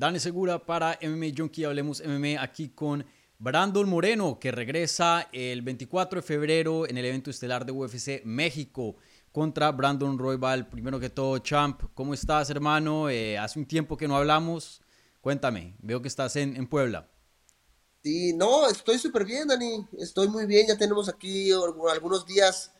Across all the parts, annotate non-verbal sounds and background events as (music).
Dani Segura para MMA Junkie. Hablemos MMA aquí con Brandon Moreno, que regresa el 24 de febrero en el evento estelar de UFC México contra Brandon Roybal. Primero que todo, Champ, ¿cómo estás, hermano? Eh, hace un tiempo que no hablamos. Cuéntame, veo que estás en, en Puebla. Sí, no, estoy súper bien, Dani. Estoy muy bien. Ya tenemos aquí algunos días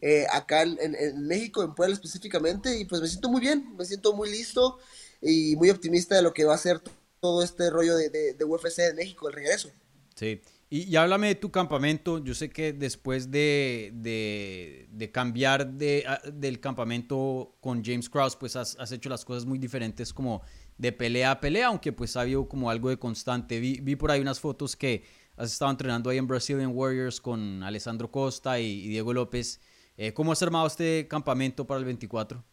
eh, acá en, México, en Puebla específicamente, y pues me siento muy bien, me siento muy listo y muy optimista de lo que va a ser todo este rollo de, de, UFC en México, el regreso. Sí, y, háblame de tu campamento. Yo sé que después de, de, cambiar de, del campamento con James Krause, pues has, has, hecho las cosas muy diferentes como de pelea a pelea, aunque pues ha habido como algo de constante. Vi, vi por ahí unas fotos que has estado entrenando ahí en Brazilian Warriors con Alessandro Costa y, Diego López. Eh, ¿Cómo has armado este campamento para el 24?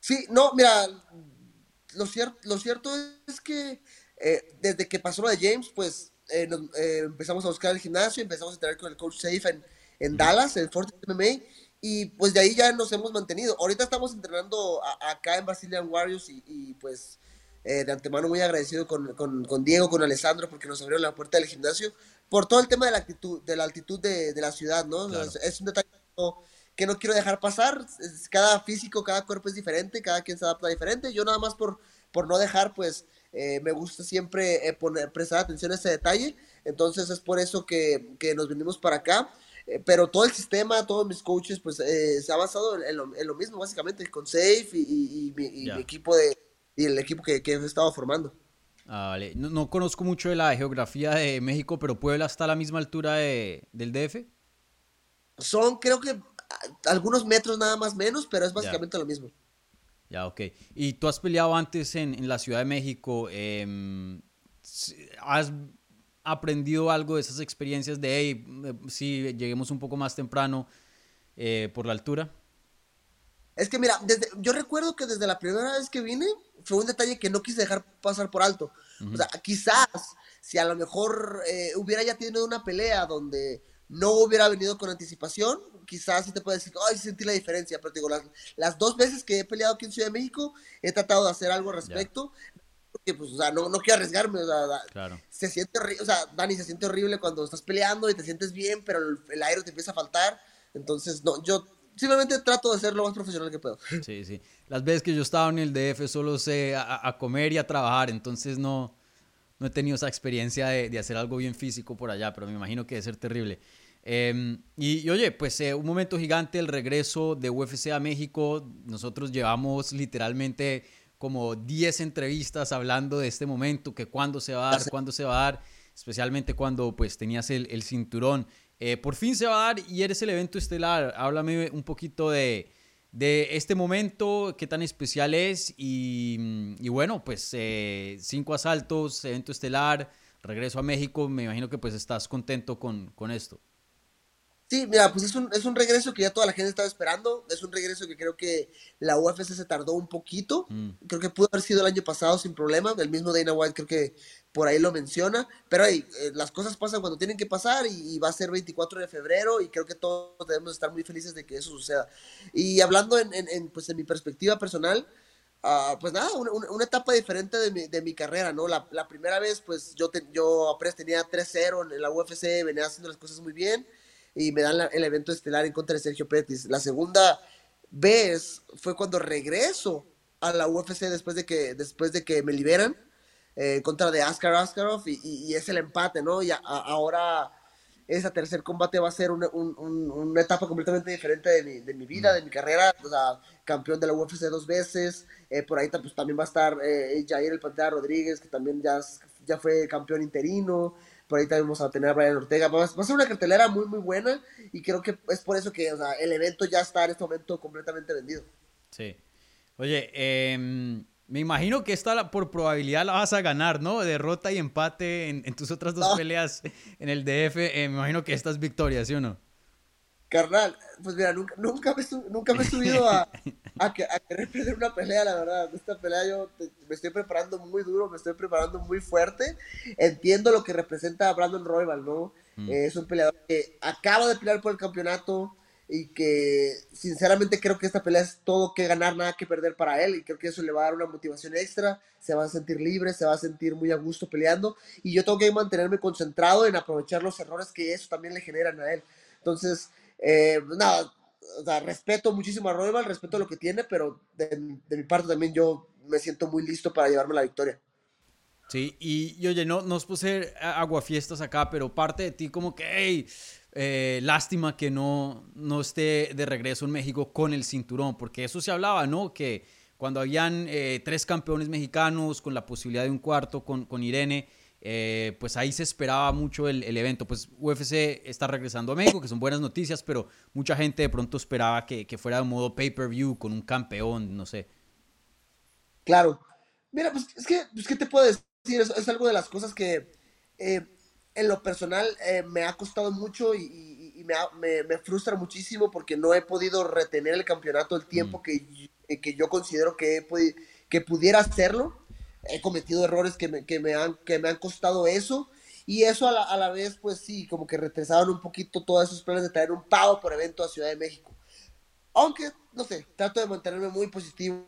Sí, no, mira, lo cierto, lo cierto es que eh, desde que pasó lo de James, pues eh, empezamos a buscar el gimnasio, empezamos a entrenar con el coach Safe en, en Dallas, en Fortnite MMA, y pues de ahí ya nos hemos mantenido. Ahorita estamos entrenando acá en Brazilian Warriors y, pues eh, de antemano muy agradecido con, con, Diego, con Alessandro, porque nos abrieron la puerta del gimnasio, por todo el tema de la actitud, de la altitud de, de la ciudad, ¿no? Es, un detalle que no quiero dejar pasar. Cada físico, cada cuerpo es diferente, cada quien se adapta diferente. Yo nada más por, por no dejar, pues eh, me gusta siempre eh, poner, prestar atención a ese detalle. Entonces es por eso que, que nos venimos para acá. Eh, pero todo el sistema, todos mis coaches, pues se ha basado en lo, mismo, básicamente, con Safe y, mi, equipo de, y el equipo que, que he estado formando. Ah, vale. No, conozco mucho de la geografía de México, pero Puebla está a la misma altura de, del DF. Son, creo que algunos metros nada más menos, pero es básicamente lo mismo. Ya, ok. Y tú has peleado antes en, en la Ciudad de México. Eh, ¿Has aprendido algo de esas experiencias de, hey, eh, si lleguemos un poco más temprano eh, por la altura? Es que mira, desde, yo recuerdo que desde la primera vez que vine fue un detalle que no quise dejar pasar por alto. O sea, quizás si a lo mejor eh, hubiera ya tenido una pelea donde no hubiera venido con anticipación, quizás sí te puede decir, ay, sentí la diferencia, pero digo, las, las, dos veces que he peleado aquí en Ciudad de México, he tratado de hacer algo al respecto porque pues, o sea, no, no quiero arriesgarme, o sea, claro. se siente horrible, o sea, Dani, se siente horrible cuando estás peleando y te sientes bien, pero el, aire te empieza a faltar, entonces, no, yo simplemente trato de ser lo más profesional que puedo. (laughs) Sí, sí, las veces que yo estaba en el DF solo sé a, comer y a trabajar, entonces no, no he tenido esa experiencia de, de, hacer algo bien físico por allá, pero me imagino que debe ser terrible. Em, y, oye, pues eh, un momento gigante el regreso de UFC a México. Nosotros llevamos literalmente como 10 entrevistas hablando de este momento, que cuándo se va a dar, cuándo se va a dar, especialmente cuando pues tenías el, el cinturón. Eh, por fin se va a dar y eres el evento estelar. Háblame un poquito de, de este momento, qué tan especial es y, y bueno, pues eh, cinco asaltos, evento estelar, regreso a México, me imagino que pues estás contento con, con esto. Sí, mira, pues es un, es un regreso que ya toda la gente estaba esperando. Es un regreso que creo que la UFC se tardó un poquito. Mm. Creo que pudo haber sido el año pasado sin problema. El mismo Dana White creo que por ahí lo menciona. Pero hey, eh, las cosas pasan cuando tienen que pasar y, va a ser 24 de febrero y creo que todos debemos estar muy felices de que eso suceda. Y hablando en, en, pues en mi perspectiva personal, uh, pues nada, una, una, etapa diferente de mi, de mi carrera, ¿no? La, la primera vez, pues yo, yo apenas tenía 3-0 en la UFC, venía haciendo las cosas muy bien y me dan el evento estelar en contra de Sergio Pettis. La segunda vez fue cuando regreso a la UFC después de que, después de que me liberan eh, en contra de Askar Askarov y, es el empate, ¿no? Y ahora ese tercer combate va a ser una, una etapa completamente diferente de mi, de mi, vida, de mi carrera, o sea, campeón de la UFC dos veces, eh, por ahí pues, también va a estar eh, Jair el Pantera Rodríguez, que también ya, ya fue campeón interino, por ahí también vamos a tener a Brian Ortega. Va, a ser una cartelera muy, muy buena y creo que es por eso que o sea, el evento ya está en este momento completamente vendido. Sí. Oye, em, me imagino que esta por probabilidad la vas a ganar, ¿no? Derrota y empate en, tus otras dos peleas en el DF. Eh, me imagino que esta es victoria, ¿sí o no? Carnal, pues mira, nunca, nunca, me, nunca me he subido a, (laughs) a, que, a querer (laughs) perder una pelea, la verdad. Esta pelea yo me estoy preparando muy duro, me estoy preparando muy fuerte. Entiendo lo que representa a Brandon Royal, ¿no? Mm. Eh, es un peleador que acaba de pelear por el campeonato, y que sinceramente creo que esta pelea es todo que ganar, nada que perder para él y creo que eso le va a dar una motivación extra, se va a sentir libre, se va a sentir muy a gusto peleando y yo tengo que mantenerme concentrado en aprovechar los errores que eso también le generan a él. Entonces, eh, nada, o sea, respeto muchísimo a Royal, respeto lo que tiene, pero de, mi parte también yo me siento muy listo para llevarme la victoria. Sí, y, oye, no, no os puse aguafiestas acá, pero parte de ti como que, hey, eh, lástima que no, no esté de regreso en México con el cinturón, porque eso se hablaba, ¿no? Que cuando habían eh, tres campeones mexicanos con la posibilidad de un cuarto con, con Irene, eh, pues ahí se esperaba mucho el, el, evento. Pues UFC está regresando a México, que son buenas noticias, pero mucha gente de pronto esperaba que, que fuera de modo pay-per-view con un campeón, no sé. Claro. Mira, pues es que, pues, ¿qué te puedo decir? es, es, algo de las cosas que eh, en lo personal eh, me ha costado mucho y, y, y me, me, me, frustra muchísimo porque no he podido retener el campeonato el tiempo mm. que, que, yo considero que, que pudiera hacerlo. He cometido errores que me, que me, han, que me han costado eso. Y eso a la, a la, vez, pues sí, como que retrasaron un poquito todos esos planes de traer un pago por evento a Ciudad de México. Aunque, no sé, trato de mantenerme muy positivo.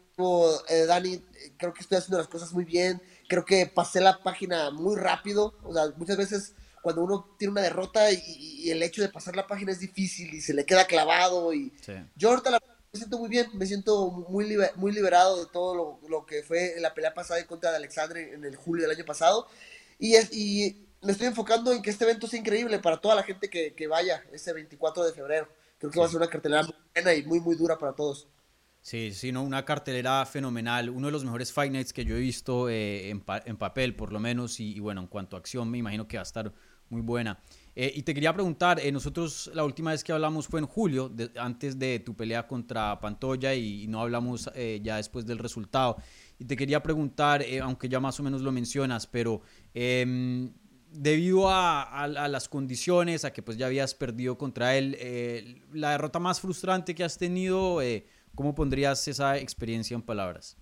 Eh, Dani, creo que estoy haciendo las cosas muy bien creo que pasé la página muy rápido. O sea, muchas veces cuando uno tiene una derrota y, y el hecho de pasar la página es difícil y se le queda clavado. Y sí. yo ahorita la, siento muy bien, me siento muy, liber, muy liberado de todo lo, lo, que fue la pelea pasada en contra de Alexandre en el julio del año pasado. Y, es, y me estoy enfocando en que este evento sea increíble para toda la gente que, que vaya ese 24 de febrero. Creo que sí. va a ser una cartelera muy buena y muy, muy dura para todos. Sí, sí, no, una cartelera fenomenal, uno de los mejores Fight Nights que yo he visto eh, en, pa en, papel, por lo menos, y, y, bueno, en cuanto a acción, me imagino que va a estar muy buena. Eh, y te quería preguntar, eh, nosotros la última vez que hablamos fue en julio, de, antes de tu pelea contra Pantoya, y, y no hablamos eh, ya después del resultado. Y te quería preguntar, eh, aunque ya más o menos lo mencionas, pero em, debido a, a, a, las condiciones, a que pues ya habías perdido contra él, eh, la derrota más frustrante que has tenido eh, ¿Cómo pondrías esa experiencia en palabras?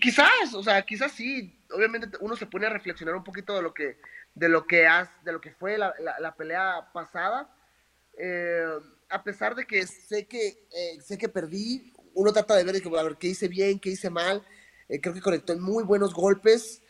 Quizás, o sea, quizás sí. Obviamente uno se pone a reflexionar un poquito de lo que, de lo que, has, de lo que fue la, la, la pelea pasada. Eh, a pesar de que sé que, eh, sé que perdí, uno trata de ver, a ver qué hice bien, qué hice mal. Eh, creo que conectó en muy buenos golpes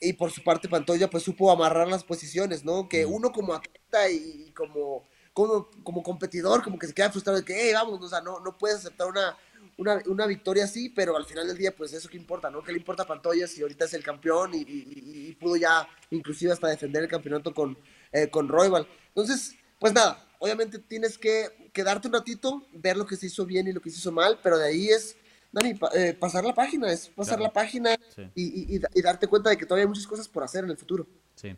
y por su parte Pantoya pues supo amarrar las posiciones, ¿no? Que uno como atleta y como como, como competidor, como que se queda frustrado de que, hey, vamos, o sea, no, no puedes aceptar una, una, una, victoria así, pero al final del día, pues eso que importa, ¿no? ¿Qué le importa a Pantoya si ahorita es el campeón y pudo ya inclusive hasta defender el campeonato con, eh, con Royal? Entonces, pues nada, obviamente tienes que quedarte un ratito, ver lo que se hizo bien y lo que se hizo mal, pero de ahí es, Dani, pa, eh, pasar la página, es pasar claro. la página sí. y, y, darte cuenta de que todavía hay muchas cosas por hacer en el futuro. Sí.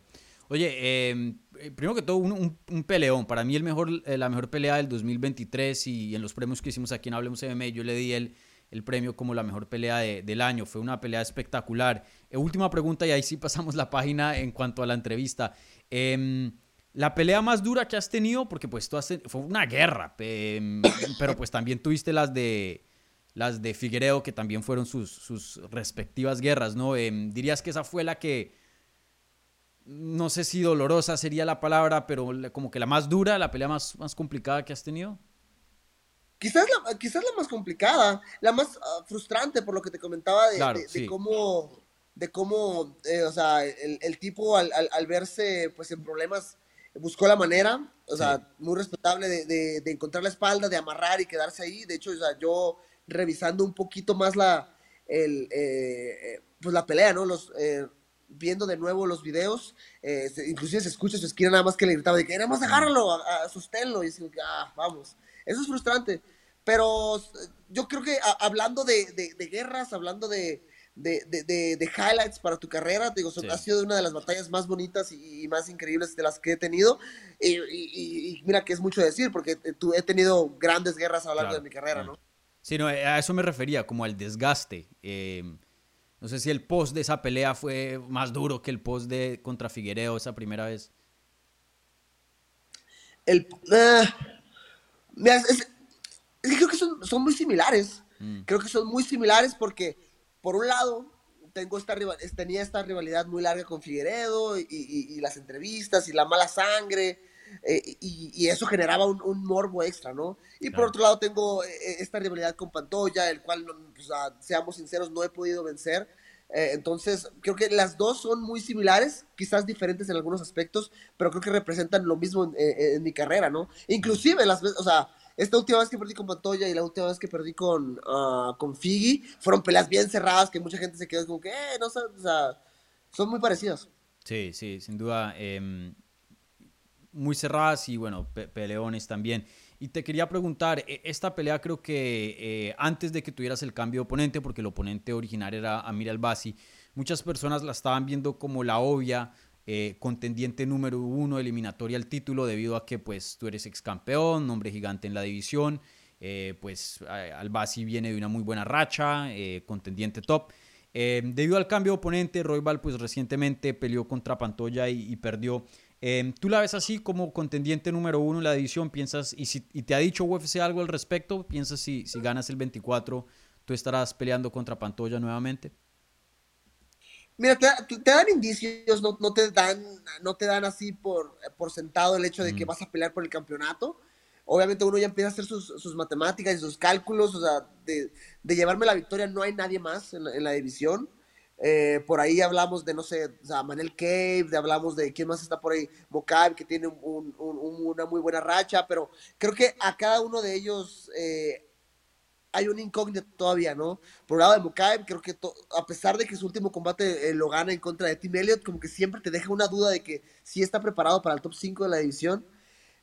Oye, eh, primero que todo, un, un, un, peleón. Para mí, el mejor, eh, la mejor pelea del 2023 y en los premios que hicimos aquí en Hablemos MMA, yo le di el, el premio como la mejor pelea de, del año. Fue una pelea espectacular. Eh, última pregunta, y ahí sí pasamos la página en cuanto a la entrevista. Eh, la pelea más dura que has tenido, porque pues tú has, fue una guerra, pero pues también tuviste las de las de Figueiredo, que también fueron sus, sus respectivas guerras, ¿no? dirías que esa fue la que no sé si dolorosa sería la palabra, pero como que la más dura, la pelea más, más complicada que has tenido? Quizás la, quizás la más complicada, la más uh, frustrante por lo que te comentaba de, claro, de, de sí. cómo, de cómo eh, o sea, el, el tipo al, al, al, verse pues en problemas buscó la manera, o sea, muy respetable de, de, de, encontrar la espalda, de amarrar y quedarse ahí. De hecho, o sea, yo revisando un poquito más la, el, eh, eh pues la pelea, ¿no? Los, eh, viendo de nuevo los videos, inclusive se escucha su esquina nada más que le gritaba de que nada más asusténlo, y así, ah, vamos. Eso es frustrante. Pero yo creo que a, hablando de, de, de, guerras, hablando de, de, highlights para tu carrera, digo, sí. ha sido una de las batallas más bonitas y, y más increíbles de las que he tenido. Y, y, y, mira que es mucho decir, porque tú, he tenido grandes guerras a lo largo claro, de mi carrera. ¿no? Sí, no, a eso me refería, como al desgaste. Eh, no sé si el post de esa pelea fue más duro que el post de contra Figuereo esa primera vez. El, uh, mira, es, es, creo que son, son muy similares. Mm. Creo que son muy similares porque, por un lado, tengo esta, tenía esta rivalidad muy larga con Figueredo y, y, y las entrevistas y la mala sangre. eh, y, eso generaba un, morbo extra, ¿no? Y por otro lado tengo eh, esta rivalidad con Pantoya, el cual, seamos sinceros, no he podido vencer. entonces, creo que las dos son muy similares, quizás diferentes en algunos aspectos, pero creo que representan lo mismo en, mi carrera, ¿no? Inclusive, las o sea, esta última vez que perdí con Pantoya y la última vez que perdí con, uh, con Figi, fueron peleas bien cerradas que mucha gente se quedó como que, eh, no sé, o sea, son muy parecidas. Sí, sí, sin duda. Em, muy cerradas y bueno, peleones también. Y te quería preguntar, e, esta pelea creo que eh, antes de que tuvieras el cambio de oponente, porque el oponente original era Amir Albasi, muchas personas la estaban viendo como la obvia eh, contendiente número uno eliminatoria al título debido a que pues tú eres ex campeón, nombre gigante en la división, eh, pues Albasi viene de una muy buena racha, contendiente top. Debido al cambio de oponente, Roybal pues recientemente peleó contra Pantoya y, perdió. Em, ¿Tú la ves así como contendiente número uno en la división? ¿Piensas, y, si, te ha dicho UFC algo al respecto? ¿Piensas si, si ganas el 24, tú estarás peleando contra Pantoya nuevamente? Mira, te, dan indicios, no, te dan, no te dan así por, por sentado el hecho de que mm. vas a pelear por el campeonato obviamente uno ya empieza a hacer sus, matemáticas y sus cálculos, o sea, de, llevarme la victoria no hay nadie más en la, división. Eh, por ahí hablamos de, no sé, o sea, Manel Cave, de, hablamos de quién más está por ahí, Mocabe, que tiene una muy buena racha, pero creo que a cada uno de ellos eh, hay un incógnito todavía, ¿no? Por el lado de Mokaev, creo que a pesar de que su último combate eh, lo gana en contra de Tim Elliott, como que siempre te deja una duda de que sí está preparado para el top 5 de la división.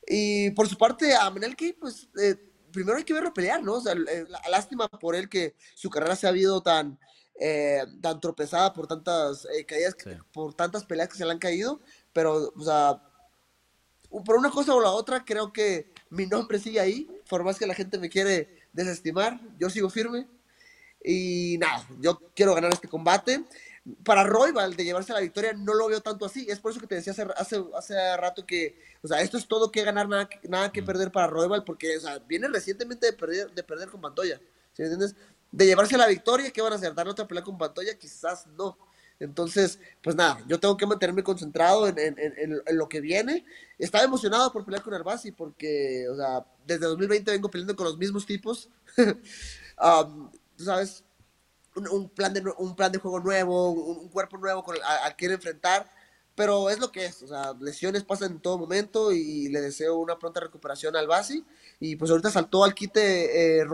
Y por su parte, a Menelke, pues eh, primero hay que verlo pelear, ¿no? O sea, eh, lástima por él que su carrera se ha habido tan, eh, tan tropezada por tantas caídas, por tantas peleas que se le han caído, pero, o sea, por una cosa o la otra, creo que mi nombre sigue ahí, por más que la gente me quiere desestimar, yo sigo firme. Y nada, yo quiero ganar este combate para Royval de llevarse la victoria no lo veo tanto así. Es por eso que te decía hace, hace, hace rato que, o sea, esto es todo que ganar, nada, nada que mm. perder para Royval, porque, o sea, viene recientemente de perder, de perder con Pantoya. ¿Sí me entiendes? De llevarse la victoria, ¿qué van a hacer? ¿Dar otra pelea con Pantoya? Quizás no. Entonces, pues nada, yo tengo que mantenerme concentrado en, lo que viene. Estaba emocionado por pelear con Arbasi porque, o sea, desde 2020 vengo peleando con los mismos tipos. (laughs) um, Tú sabes, un, plan, de, un plan de juego nuevo, un, cuerpo nuevo con, al que enfrentar, pero es lo que es, o sea, lesiones pasan en todo momento y le deseo una pronta recuperación al Basi y pues ahorita saltó al quite eh,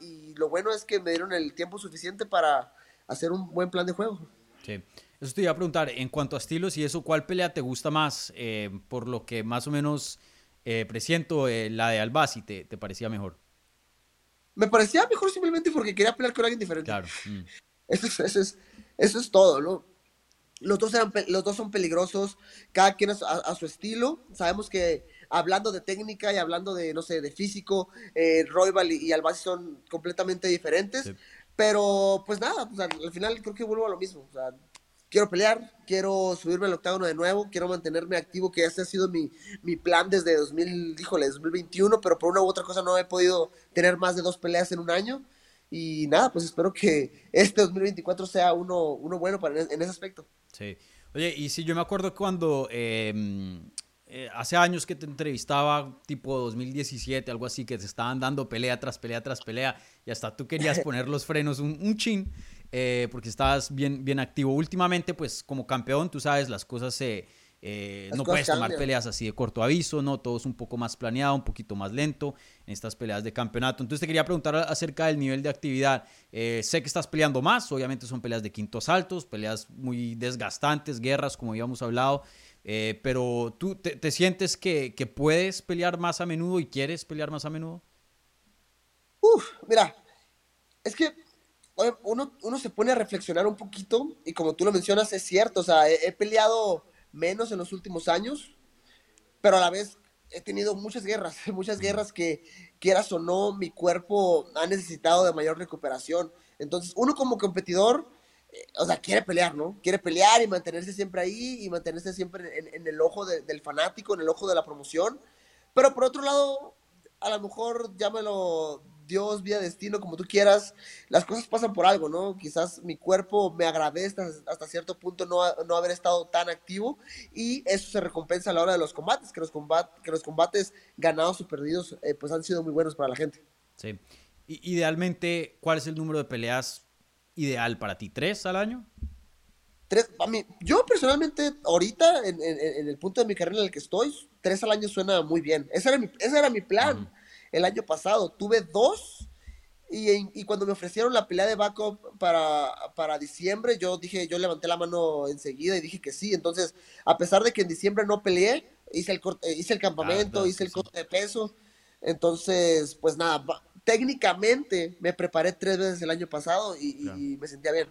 y lo bueno es que me dieron el tiempo suficiente para hacer un buen plan de juego. Sí. Eso te iba a preguntar, en cuanto a estilos y eso, ¿cuál pelea te gusta más? Eh, por lo que más o menos eh, presiento, eh, la de Albasi te, te parecía mejor me parecía mejor simplemente porque quería pelear con alguien diferente. Claro. (laughs) Mm. Eso, es, eso, es, eso es todo, ¿no? Los dos, eran, los dos son peligrosos, cada quien a, su estilo. Sabemos que hablando de técnica y hablando de, no sé, de físico, eh, Roybal y, y son completamente diferentes. Pero, pues nada, pues, al, final creo que vuelvo a lo mismo. O sea, quiero pelear, quiero subirme al octágono de nuevo, quiero mantenerme activo, que ese ha sido mi, mi plan desde 2000, híjole, 2021, pero por una u otra cosa no he podido tener más de dos peleas en un año. Y nada, pues espero que este 2024 sea uno, uno bueno para, en ese aspecto. Sí. Oye, y si yo me acuerdo cuando em, eh, hace años que te entrevistaba, tipo 2017, algo así, que te estaban dando pelea tras pelea tras pelea, y hasta tú querías (laughs) poner los frenos un, un chin. Eh, porque estabas bien, bien activo. Últimamente, pues como campeón, tú sabes, las cosas se... Eh, no puedes tomar peleas así de corto aviso, ¿no? Todo es un poco más planeado, un poquito más lento en estas peleas de campeonato. Entonces te quería preguntar acerca del nivel de actividad. Eh, sé que estás peleando más, obviamente son peleas de quintos altos, peleas muy desgastantes, guerras, como habíamos hablado. Pero tú te, sientes que, que, puedes pelear más a menudo y quieres pelear más a menudo? Uf, mira, es que uno, uno se pone a reflexionar un poquito y como tú lo mencionas, es cierto, o sea, he, peleado menos en los últimos años, pero a la vez he tenido muchas guerras, (laughs) muchas guerras que quieras o no, mi cuerpo ha necesitado de mayor recuperación. Entonces, uno como competidor, eh, o sea, quiere pelear, ¿no? Quiere pelear y mantenerse siempre ahí y mantenerse siempre en, el ojo del fanático, en el ojo de la promoción. Pero por otro lado, a lo mejor llámelo Dios, vida, destino, como tú quieras, las cosas pasan por algo, ¿no? Quizás mi cuerpo me agradece hasta, cierto punto no, no, haber estado tan activo y eso se recompensa a la hora de los combates, que los, que los combates ganados o perdidos eh, pues han sido muy buenos para la gente. Sí. idealmente, ¿cuál es el número de peleas ideal para ti? ¿Tres al año? Tres, a mí, yo personalmente, ahorita, en, el punto de mi carrera en el que estoy, tres al año suena muy bien. Ese era mi, ese era mi plan el año pasado. Tuve dos y, cuando me ofrecieron la pelea de backup para, para diciembre, yo dije, yo levanté la mano enseguida y dije que sí. Entonces, a pesar de que en diciembre no peleé, hice el, corte, hice el campamento, hice el corte de peso. Entonces, pues nada, técnicamente me preparé tres veces el año pasado y, me sentía bien.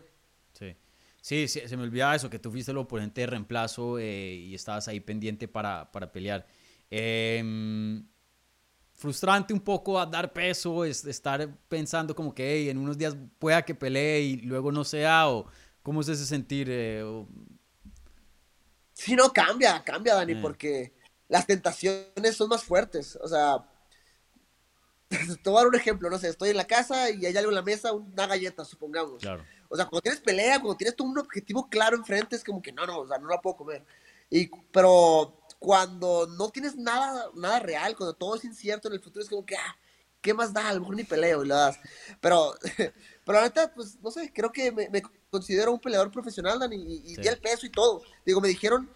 Sí. Sí, se me olvidaba eso, que tú fuiste el oponente de reemplazo eh, y estabas ahí pendiente para, para pelear. Eh, frustrante un poco a dar peso, es estar pensando como que en unos días pueda que pelee y luego no sea, o cómo es ese sentir. Eh, Sí, no, cambia, cambia, Dani, eh. porque las tentaciones son más fuertes. O sea, (laughs) dar un ejemplo, no sé, estoy en la casa y hay algo en la mesa, una galleta, supongamos. O sea, cuando tienes pelea, cuando tienes un objetivo claro enfrente, es como que no, no, o sea, no la puedo comer. Y, pero cuando no tienes nada, nada real, cuando todo es incierto en el futuro, es como que, ah, ¿qué más da? A lo mejor ni peleo y lo das. Pero, (laughs) pero neta, pues, no sé, creo que me, considero un peleador profesional, Dani, y, y di el peso y todo. Digo, me dijeron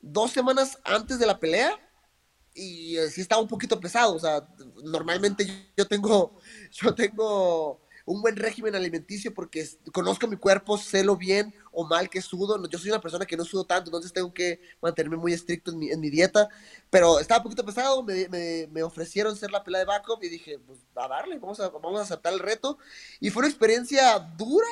dos semanas antes de la pelea y eh, sí estaba un poquito pesado, o sea, normalmente yo tengo, (laughs) yo tengo un buen régimen alimenticio porque conozco mi cuerpo, sé lo bien o mal que sudo. Yo soy una persona que no sudo tanto, entonces tengo que mantenerme muy estricto en mi, en mi dieta. Pero estaba un poquito pesado, me, me, me, ofrecieron ser la pelea de backup y dije, pues a darle, vamos a, vamos a aceptar el reto. Y fue una experiencia dura,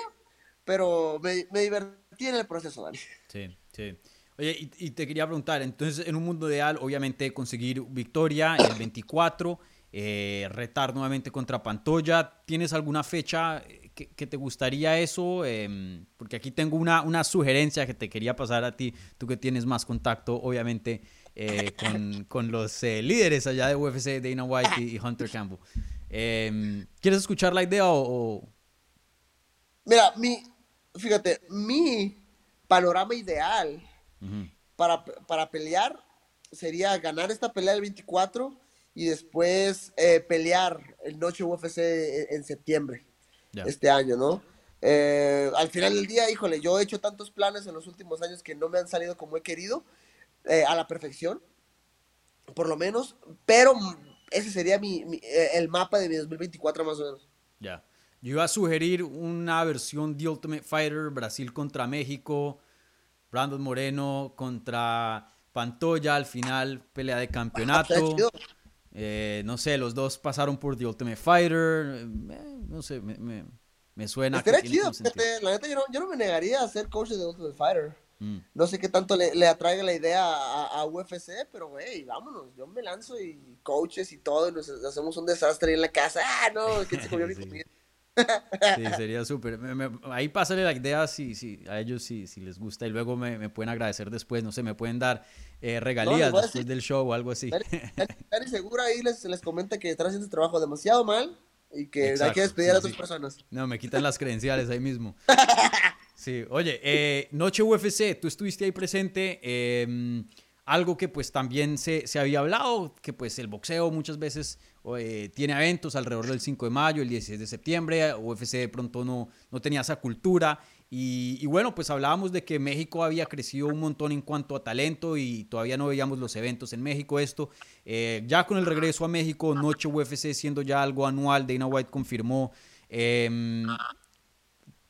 pero me, me divertí en el proceso, Dani. Sí, sí. Oye, y, te quería preguntar, entonces en un mundo ideal, obviamente conseguir victoria el 24 eh, retar nuevamente contra Pantoya. ¿Tienes alguna fecha que, te gustaría eso? Em, porque aquí tengo una, una, sugerencia que te quería pasar a ti, tú que tienes más contacto, obviamente, eh, con, con, los eh, líderes allá de UFC, Dana White y, Hunter Campbell. Em, ¿Quieres escuchar la idea o, Mira, mi, fíjate, mi panorama ideal para, para pelear sería ganar esta pelea del 24 y después eh, pelear el Noche UFC en septiembre este año, ¿no? Eh, al final del día, híjole, yo he hecho tantos planes en los últimos años que no me han salido como he querido, eh, a la perfección, por lo menos, pero ese sería mi, el mapa de mi 2024 más o menos. Ya. Yo iba a sugerir una versión de Ultimate Fighter, Brasil contra México, Brandon Moreno contra Pantoya, al final pelea de campeonato. Eh, no sé, los dos pasaron por The Ultimate Fighter. Eh, no sé, me, me, me suena. Estaría chido. La neta, yo no, yo no, me negaría a ser coach de The Ultimate Fighter. Mm. No sé qué tanto le, le atraiga la idea a, a, UFC, pero güey, vámonos. Yo me lanzo y coaches y todo, y nos hacemos un desastre ahí en la casa. Ah, no, que se comió mi (laughs) comida. Sí, sería súper. Ahí pásale la idea si, si, a ellos si, si les gusta y luego me, me, pueden agradecer después. No sé, me pueden dar eh, regalías después del show o algo así. Dani, (laughs) seguro ahí les, les comenta que están haciendo su trabajo demasiado mal y que hay que despedir a otras personas. No, me quitan las credenciales ahí mismo. (laughs) Sí, oye, eh, Noche UFC, tú estuviste ahí presente. Eh, algo que pues también se, se, había hablado, que pues el boxeo muchas veces eh, tiene eventos alrededor del 5 de mayo, el 16 de septiembre, UFC de pronto no, no tenía esa cultura y, bueno, pues hablábamos de que México había crecido un montón en cuanto a talento y todavía no veíamos los eventos en México. Esto, eh, ya con el regreso a México, Noche UFC siendo ya algo anual, Dana White confirmó. Em,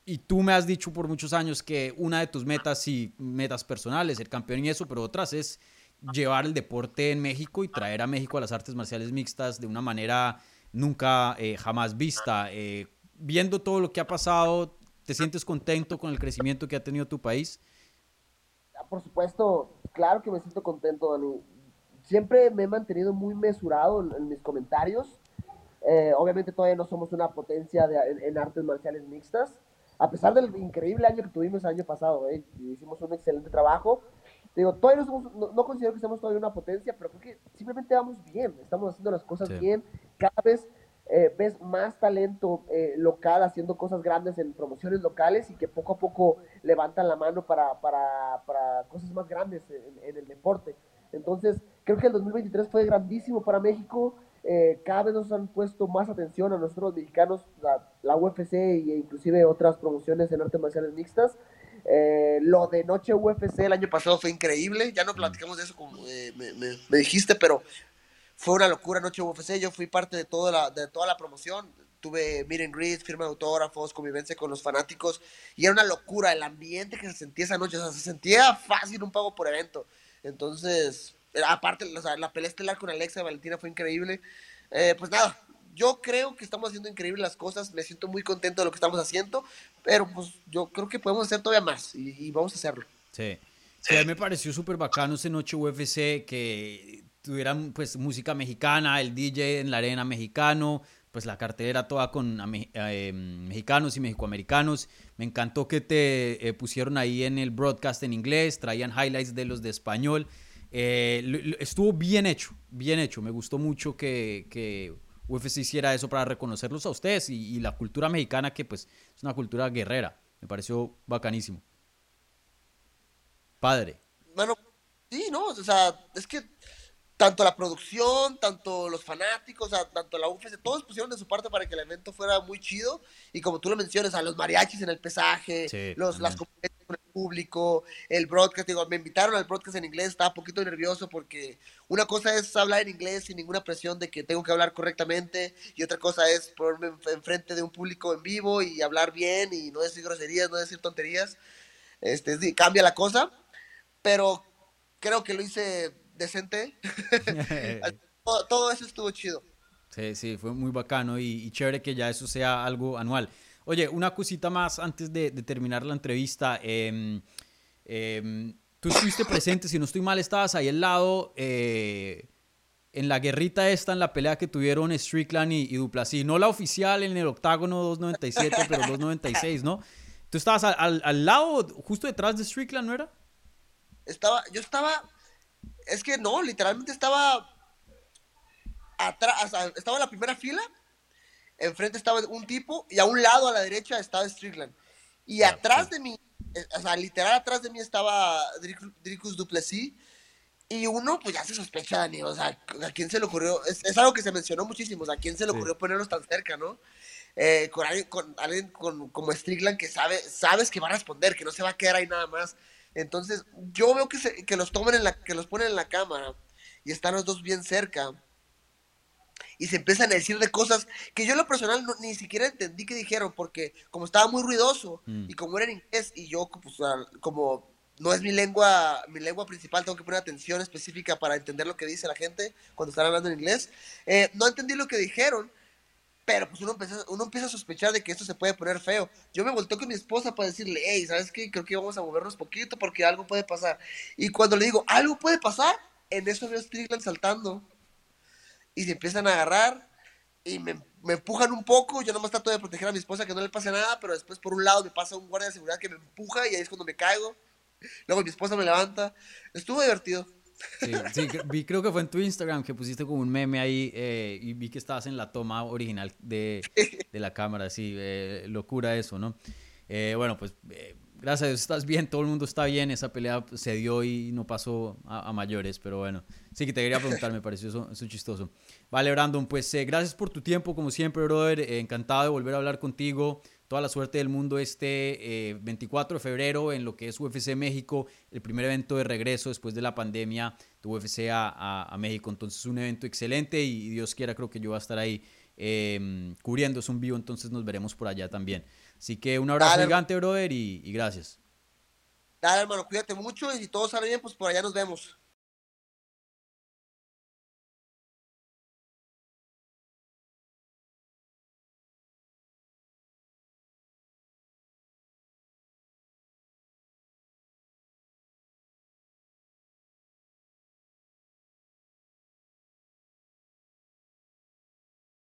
y tú me has dicho por muchos años que una de tus metas, y metas personales, ser campeón y eso, pero otras es llevar el deporte en México y traer a México a las artes marciales mixtas de una manera nunca eh, jamás vista. Eh, viendo todo lo que ha pasado, ¿te sientes contento con el crecimiento que ha tenido tu país? Ah, por supuesto, claro que me siento contento, Dani. Siempre me he mantenido muy mesurado en, mis comentarios. Eh, obviamente todavía no somos una potencia en, artes marciales mixtas, a pesar del increíble año que tuvimos el año pasado, hicimos un excelente trabajo Digo, todavía no, no, considero que seamos todavía una potencia, pero creo que simplemente vamos bien, estamos haciendo las cosas bien, cada vez eh, ves más talento eh, local haciendo cosas grandes en promociones locales y que poco a poco levantan la mano para, para, para cosas más grandes en, el deporte. Entonces, creo que el 2023 fue grandísimo para México. Eh, cada vez nos han puesto más atención a nosotros mexicanos, la, la UFC e inclusive otras promociones en artes marciales mixtas. Lo de Noche UFC el año pasado fue increíble, ya no platicamos de eso como me, me, dijiste, pero fue una locura Noche UFC. Yo fui parte de toda la, de toda la promoción. Tuve and greet, firma de autógrafos, convivencia con los fanáticos. Y era una locura el ambiente que se sentía esa noche. O sea, se sentía fácil un pago por evento. Entonces, aparte, la pelea estelar con Alexa Valentina fue increíble. Eh, pues nada, yo creo que estamos haciendo increíbles las cosas. Me siento muy contento de lo que estamos haciendo. Pero pues yo creo que podemos hacer todavía más. Y, y vamos a hacerlo. Sí. Sí, a mí me pareció súper bacano ese noche UFC que tuvieran pues música mexicana, el DJ en la arena mexicano, pues la cartera toda con eh, mexicanos y mexicoamericanos. Me encantó que te eh, pusieron ahí en el broadcast en inglés, traían highlights de los de español. Eh, estuvo bien hecho, bien hecho. Me gustó mucho que, que UFC hiciera eso para reconocerlos a ustedes y, y, la cultura mexicana que pues es una cultura guerrera. Me pareció bacanísimo. Padre. Bueno, sí, no, o sea, es que tanto la producción, tanto los fanáticos, tanto la UFC, todos pusieron de su parte para que el evento fuera muy chido. Y como tú lo mencionas, a los mariachis en el pesaje, los, las con el público, el broadcast. Digo, me invitaron al broadcast en inglés, estaba un poquito nervioso porque una cosa es hablar en inglés sin ninguna presión de que tengo que hablar correctamente, y otra cosa es ponerme enfrente de un público en vivo y hablar bien y no decir groserías, no decir tonterías. Este, cambia la cosa, pero creo que lo hice decente. (laughs) todo, eso estuvo chido. Sí, sí, fue muy bacano y, chévere que ya eso sea algo anual. Oye, una cosita más antes de, terminar la entrevista. Em, em, tú estuviste presente, si no estoy mal, estabas ahí al lado eh, en la guerrita esta, en la pelea que tuvieron Strickland y, y Duplessis. No la oficial en el octágono 297, pero 296, ¿no? Tú estabas al, al, lado, justo detrás de Strickland, ¿no era? Estaba, yo estaba es que no, literalmente estaba atrás, estaba en la primera fila, enfrente estaba un tipo y a un lado a la derecha estaba Strickland. Y atrás de mí, eh, o sea, literal atrás de mí estaba Dricus Duplessis. Y uno, pues ya se sospecha, Dani, o sea, ¿a quién se le ocurrió? Es, algo que se mencionó muchísimo, o sea, ¿a quién se le ocurrió ponerlos tan cerca, no? Eh, con alguien, con alguien como Strickland que sabe, sabes que va a responder, que no se va a quedar ahí nada más. Entonces, yo veo que, se, que los toman en la, que los ponen en la cámara y están los dos bien cerca. Y se empiezan a decir de cosas que yo en lo personal ni siquiera entendí que dijeron, porque como estaba muy ruidoso mm. y como era en inglés y yo pues, como no es mi lengua, mi lengua principal, tengo que poner atención específica para entender lo que dice la gente cuando están hablando en inglés. Eh, no entendí lo que dijeron, pero pues uno empieza, uno empieza a sospechar de que esto se puede poner feo. Yo me volteo con mi esposa para decirle, hey, ¿sabes qué? Creo que vamos a movernos poquito porque algo puede pasar. Y cuando le digo, algo puede pasar, en eso veo a Strickland saltando. Y se empiezan a agarrar y me, me, empujan un poco. Yo nomás trato de proteger a mi esposa que no le pase nada, pero después por un lado me pasa un guardia de seguridad que me empuja y ahí es cuando me caigo. Luego mi esposa me levanta. Estuvo divertido. Sí, vi, creo que fue en tu Instagram que pusiste como un meme ahí eh, y vi que estabas en la toma original de, (laughs) de la cámara, sí, eh, locura eso, ¿no? Eh, bueno, pues gracias estás bien, todo el mundo está bien, esa pelea se dio y no pasó a, mayores, pero bueno, sí que te quería preguntar, me pareció eso, eso chistoso. Vale, Brandon, pues gracias por tu tiempo, como siempre, brother, encantado de volver a hablar contigo toda la suerte del mundo este 24 eh, de febrero en lo que es UFC México, el primer evento de regreso después de la pandemia de UFC a, México. Entonces, un evento excelente y Dios quiera, creo que yo voy a estar ahí eh, cubriendo, es un vivo, entonces nos veremos por allá también. Así que un abrazo gigante, brother, y, y gracias. Dale, hermano, cuídate mucho y si todo sale bien, pues por allá nos vemos.